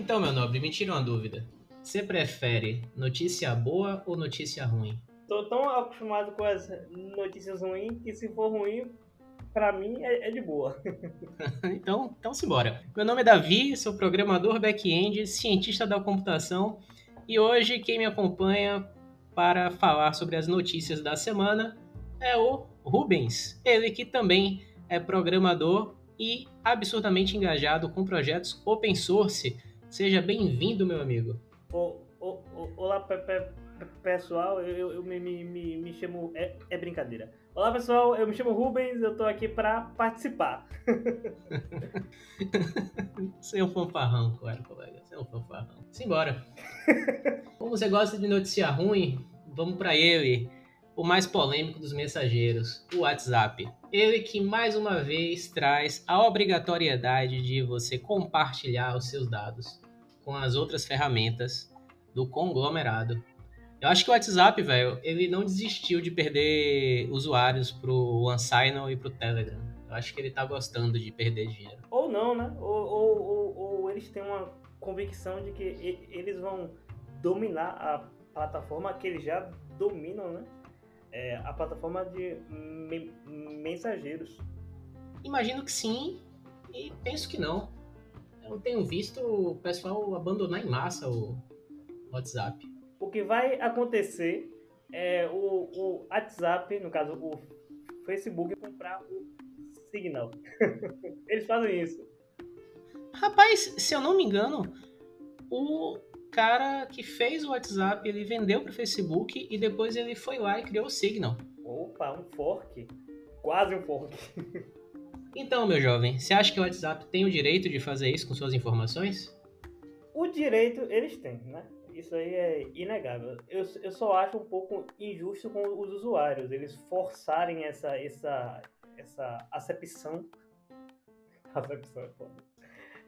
Então, meu nobre, me tira uma dúvida. Você prefere notícia boa ou notícia ruim? Tô tão acostumado com as notícias ruins que se for ruim, pra mim é, é de boa. então, então simbora. Meu nome é Davi, sou programador back-end, cientista da computação e hoje quem me acompanha para falar sobre as notícias da semana é o Rubens, ele que também é programador e absurdamente engajado com projetos open source. Seja bem-vindo, meu amigo. olá, pessoal, eu, eu me, me, me, chamo. É, é, brincadeira. Olá, pessoal, eu me chamo Rubens, eu tô aqui para participar. Você é um fanfarrão, claro, colega. Você é um fanfarrão. Simbora. Como você gosta de notícia ruim, vamos para ele o mais polêmico dos mensageiros, o WhatsApp. Ele que mais uma vez traz a obrigatoriedade de você compartilhar os seus dados com as outras ferramentas do conglomerado. Eu acho que o WhatsApp, velho, ele não desistiu de perder usuários pro OneSignal e pro Telegram. Eu acho que ele tá gostando de perder dinheiro. Ou não, né? Ou, ou, ou, ou eles têm uma convicção de que eles vão dominar a plataforma que eles já dominam, né? É, a plataforma de me mensageiros. Imagino que sim, e penso que não. Eu tenho visto o pessoal abandonar em massa o WhatsApp. O que vai acontecer é o, o WhatsApp, no caso o Facebook, comprar o Signal. Eles fazem isso. Rapaz, se eu não me engano, o cara que fez o WhatsApp, ele vendeu para o Facebook e depois ele foi lá e criou o Signal. Opa, um fork. Quase um fork. então, meu jovem, você acha que o WhatsApp tem o direito de fazer isso com suas informações? O direito eles têm, né? Isso aí é inegável. Eu, eu só acho um pouco injusto com os usuários, eles forçarem essa, essa, essa acepção. Acepção é foda.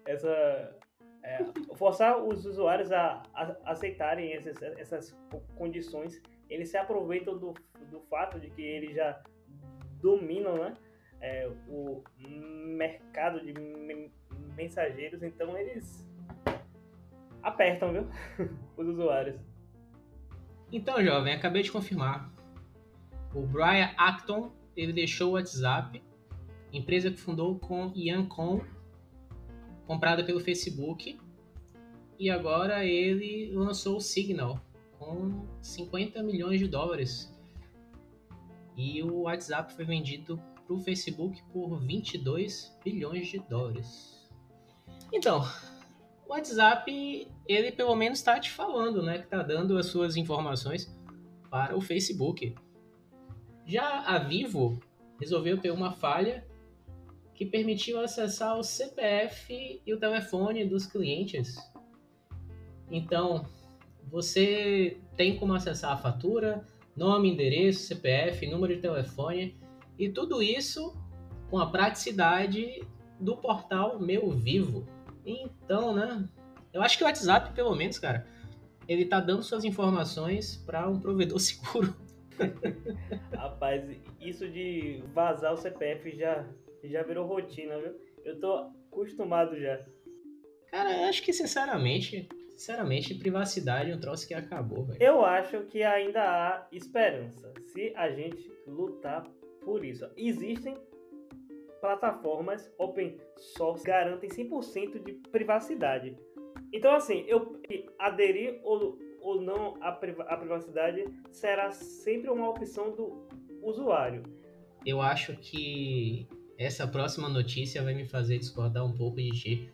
Essa é, forçar os usuários a, a aceitarem essas, essas condições, eles se aproveitam do, do fato de que eles já dominam né, é, o mercado de mensageiros, então eles apertam, viu? os usuários. Então, jovem, acabei de confirmar. O Brian Acton, ele deixou o WhatsApp, empresa que fundou com Ian Kong comprada pelo Facebook. E agora ele lançou o Signal com 50 milhões de dólares. E o WhatsApp foi vendido para o Facebook por 22 bilhões de dólares. Então, o WhatsApp, ele pelo menos está te falando, né? Que está dando as suas informações para o Facebook. Já a Vivo resolveu ter uma falha que permitiu acessar o CPF e o telefone dos clientes. Então, você tem como acessar a fatura, nome, endereço, CPF, número de telefone e tudo isso com a praticidade do portal Meu Vivo. Então, né? Eu acho que o WhatsApp, pelo menos, cara, ele tá dando suas informações para um provedor seguro. Rapaz, isso de vazar o CPF já já virou rotina, viu? Eu tô acostumado já. Cara, eu acho que sinceramente, sinceramente, privacidade é um troço que acabou, velho. Eu acho que ainda há esperança se a gente lutar por isso. Existem plataformas open source que garantem 100% de privacidade. Então, assim, eu aderir ou, ou não à, privacidade será sempre uma opção do usuário. Eu acho que essa próxima notícia vai me fazer discordar um pouco de ti,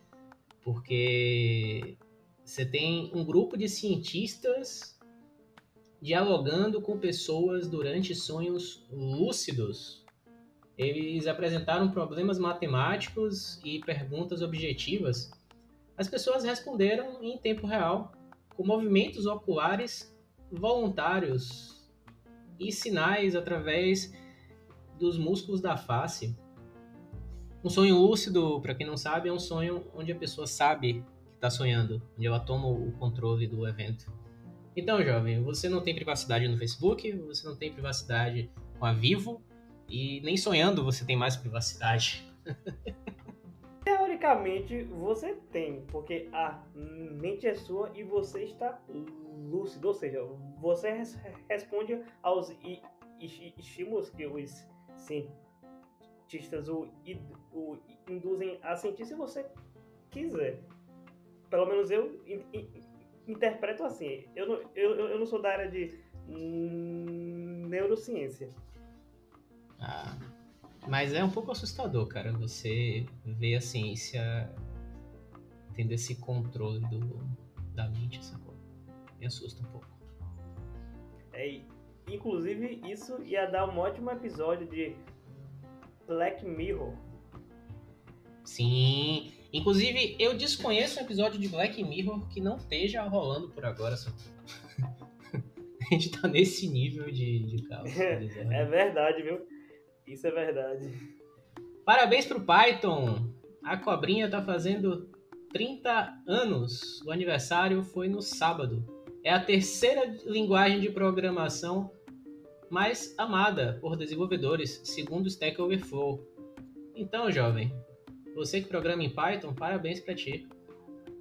porque você tem um grupo de cientistas dialogando com pessoas durante sonhos lúcidos. Eles apresentaram problemas matemáticos e perguntas objetivas. As pessoas responderam em tempo real, com movimentos oculares voluntários e sinais através dos músculos da face. Um sonho lúcido, para quem não sabe, é um sonho onde a pessoa sabe que está sonhando, onde ela toma o controle do evento. Então, jovem, você não tem privacidade no Facebook, você não tem privacidade com a Vivo, e nem sonhando você tem mais privacidade. teoricamente você tem, porque a mente é sua e você está lúcido, ou seja, você res responde aos estímulos que os cientistas o, o induzem a sentir se você quiser. Pelo menos eu in, in, interpreto assim. Eu não, eu, eu não sou da área de neurociência. Ah, mas é um pouco assustador, cara, você ver a ciência tendo esse controle do, da mente, sacou? Me assusta um pouco. É, inclusive, isso ia dar um ótimo episódio de Black Mirror. Sim. Inclusive, eu desconheço um episódio de Black Mirror que não esteja rolando por agora. Só... a gente tá nesse nível de, de caos. é verdade, viu? Isso é verdade. Parabéns pro Python. A cobrinha tá fazendo 30 anos. O aniversário foi no sábado. É a terceira linguagem de programação mais amada por desenvolvedores, segundo o Stack Overflow. Então, jovem, você que programa em Python, parabéns para ti.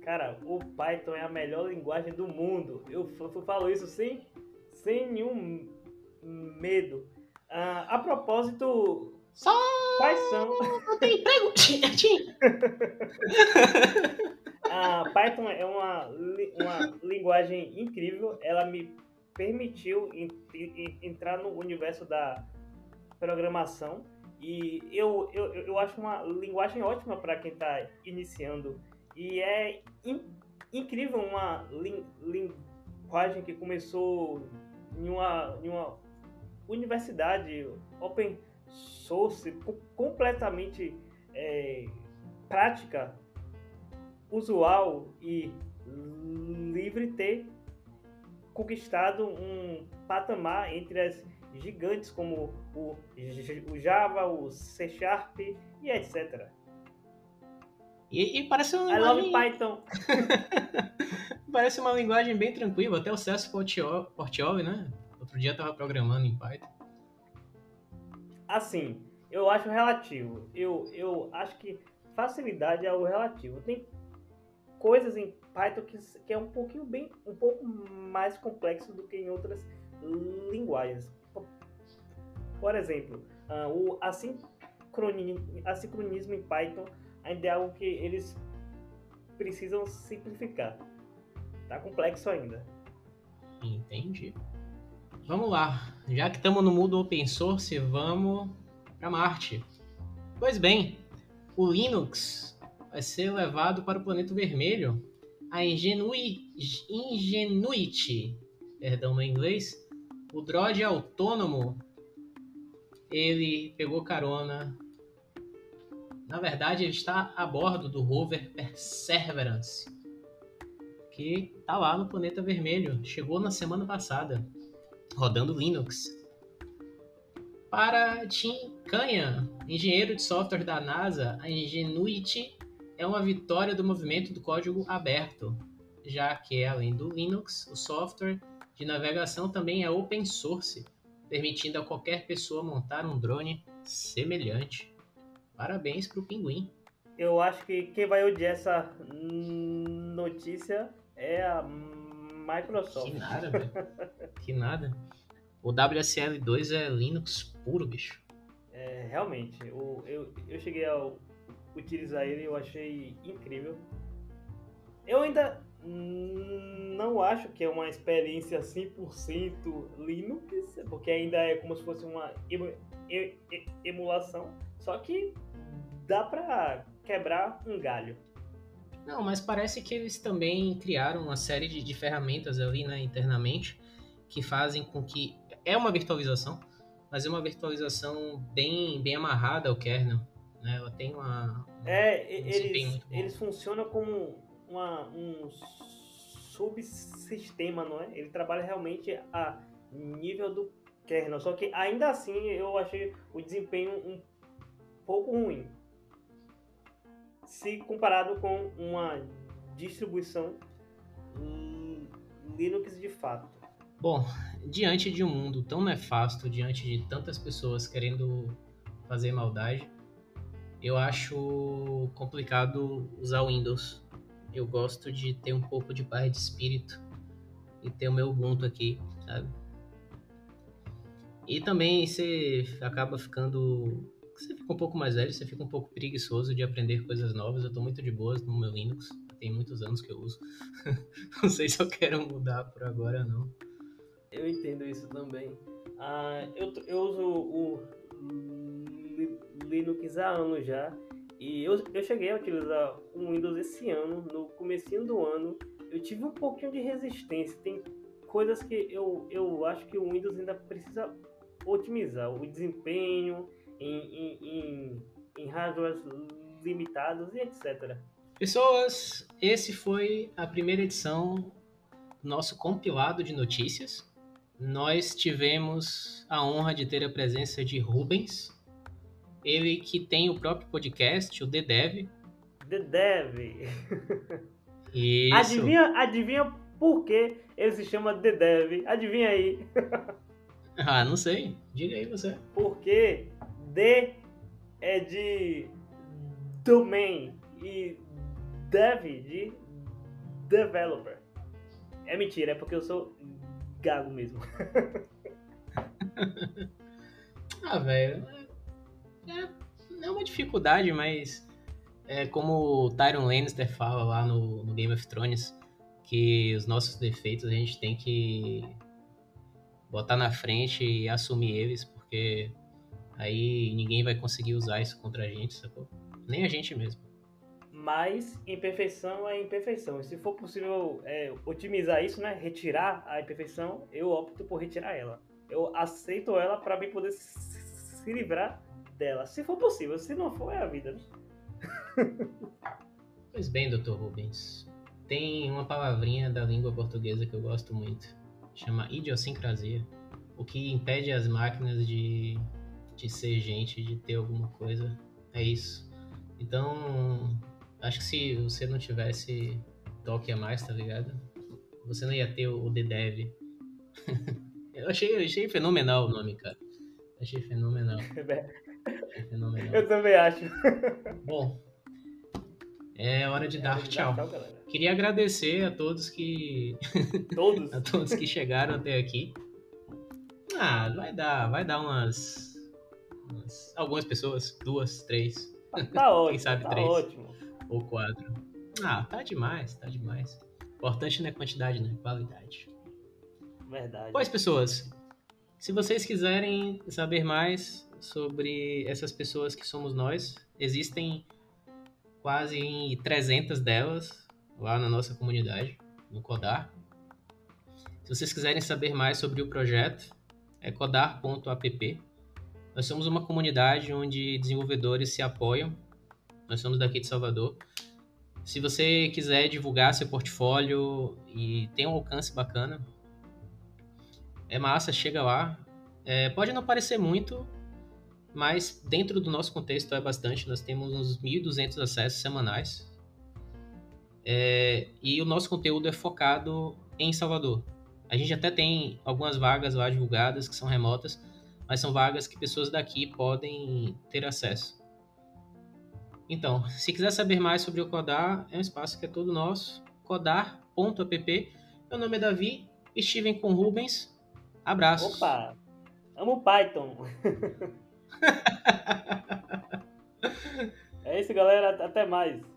Cara, o Python é a melhor linguagem do mundo. Eu, falo isso sem, sem nenhum medo. Ah, a propósito. Só. Quais são. Não tem emprego! a Python é uma, uma linguagem incrível. Ela me permitiu entrar no universo da programação. E eu, eu, eu acho uma linguagem ótima para quem está iniciando. E é in, incrível uma lin, linguagem que começou em uma, em uma universidade open source completamente é, prática, usual e livre ter conquistado um patamar entre as gigantes como o, o Java, o C Sharp e etc. E, e parece uma I linguagem... love Python. parece uma linguagem bem tranquila, até o Celso Portioli, né? Outro dia eu tava programando em Python. Assim, eu acho relativo. Eu, eu acho que facilidade é o relativo. Tem coisas em Python que, que é um pouquinho bem, um pouco mais complexo do que em outras linguagens. Por exemplo, uh, o assincronismo, assincronismo em Python ainda é algo que eles precisam simplificar. Tá complexo ainda. Entendi. Vamos lá. Já que estamos no mundo open source, vamos para Marte. Pois bem, o Linux vai ser levado para o planeta vermelho. A Ingenuity, Ingenuity perdão no inglês, o droid autônomo, ele pegou carona. Na verdade, ele está a bordo do rover Perseverance, que está lá no planeta vermelho. Chegou na semana passada rodando Linux. Para Tim Canha, engenheiro de software da NASA, a Ingenuity é uma vitória do movimento do código aberto, já que além do Linux, o software de navegação também é open source, permitindo a qualquer pessoa montar um drone semelhante. Parabéns para o Pinguim. Eu acho que quem vai odiar essa notícia é a Microsoft. Que nada, velho. que nada. O WSL2 é Linux puro, bicho. É, realmente. Eu, eu, eu cheguei a utilizar ele e eu achei incrível. Eu ainda não acho que é uma experiência 100% Linux, porque ainda é como se fosse uma emulação, só que dá para quebrar um galho. Não, mas parece que eles também criaram uma série de, de ferramentas ali né, internamente que fazem com que. É uma virtualização, mas é uma virtualização bem, bem amarrada ao kernel. Né? Ela tem uma. é, um eles, eles funcionam como uma, um subsistema, não é? Ele trabalha realmente a nível do kernel. Só que ainda assim eu achei o desempenho um pouco ruim se comparado com uma distribuição Linux de fato. Bom, diante de um mundo tão nefasto, diante de tantas pessoas querendo fazer maldade, eu acho complicado usar Windows. Eu gosto de ter um pouco de paz de espírito e ter o meu Ubuntu aqui, sabe? E também você acaba ficando. Você fica um pouco mais velho, você fica um pouco preguiçoso de aprender coisas novas. Eu tô muito de boas no meu Linux. Tem muitos anos que eu uso. não sei se eu quero mudar por agora não. Eu entendo isso também. Ah, eu, eu uso o Linux há anos já. E eu, eu cheguei a utilizar o Windows esse ano, no comecinho do ano. Eu tive um pouquinho de resistência. Tem coisas que eu, eu acho que o Windows ainda precisa otimizar. O desempenho em, em, em, em hardwares limitados e etc. Pessoas, esse foi a primeira edição do nosso compilado de notícias. Nós tivemos a honra de ter a presença de Rubens, ele que tem o próprio podcast, o The Dev. The Dev. Isso. Adivinha, adivinha por que ele se chama The Dev? Adivinha aí. ah, não sei. Diga aí você. Porque The é de domain e Dev de developer. É mentira, é porque eu sou gago mesmo. ah, velho é, é uma dificuldade, mas é como o Tyron Lannister fala lá no, no Game of Thrones, que os nossos defeitos a gente tem que botar na frente e assumir eles, porque aí ninguém vai conseguir usar isso contra a gente, sacou? Nem a gente mesmo. Mas imperfeição é imperfeição. E se for possível é, otimizar isso, né? Retirar a imperfeição, eu opto por retirar ela. Eu aceito ela para mim poder se livrar dela, se for possível. Se não for, é a vida, né? pois bem, Dr. Rubens. Tem uma palavrinha da língua portuguesa que eu gosto muito. Chama idiosincrasia. O que impede as máquinas de, de ser gente, de ter alguma coisa. É isso. Então, acho que se você não tivesse toque a mais, tá ligado? Você não ia ter o The Dev. eu achei, eu achei fenomenal o nome, cara. Achei fenomenal. É. Eu também acho. Bom, é hora de é dar tchau. tchau Queria agradecer a todos que. Todos? a todos que chegaram até aqui. Ah, vai dar, vai dar umas. umas algumas pessoas, duas, três. Tá ótimo. Quem sabe tá três. Ótimo. Ou quatro. Ah, tá demais, tá demais. Importante não é quantidade, né? Qualidade. Verdade. Pois, pessoas, se vocês quiserem saber mais sobre essas pessoas que somos nós. Existem quase 300 delas lá na nossa comunidade, no Codar. Se vocês quiserem saber mais sobre o projeto, é codar.app. Nós somos uma comunidade onde desenvolvedores se apoiam. Nós somos daqui de Salvador. Se você quiser divulgar seu portfólio e tem um alcance bacana, é massa, chega lá. É, pode não parecer muito, mas dentro do nosso contexto é bastante. Nós temos uns 1.200 acessos semanais. É, e o nosso conteúdo é focado em Salvador. A gente até tem algumas vagas lá divulgadas que são remotas, mas são vagas que pessoas daqui podem ter acesso. Então, se quiser saber mais sobre o Codar, é um espaço que é todo nosso. Codar.app. Meu nome é Davi, estive com Rubens. Abraços. Opa! Amo Python! é isso, galera. Até mais.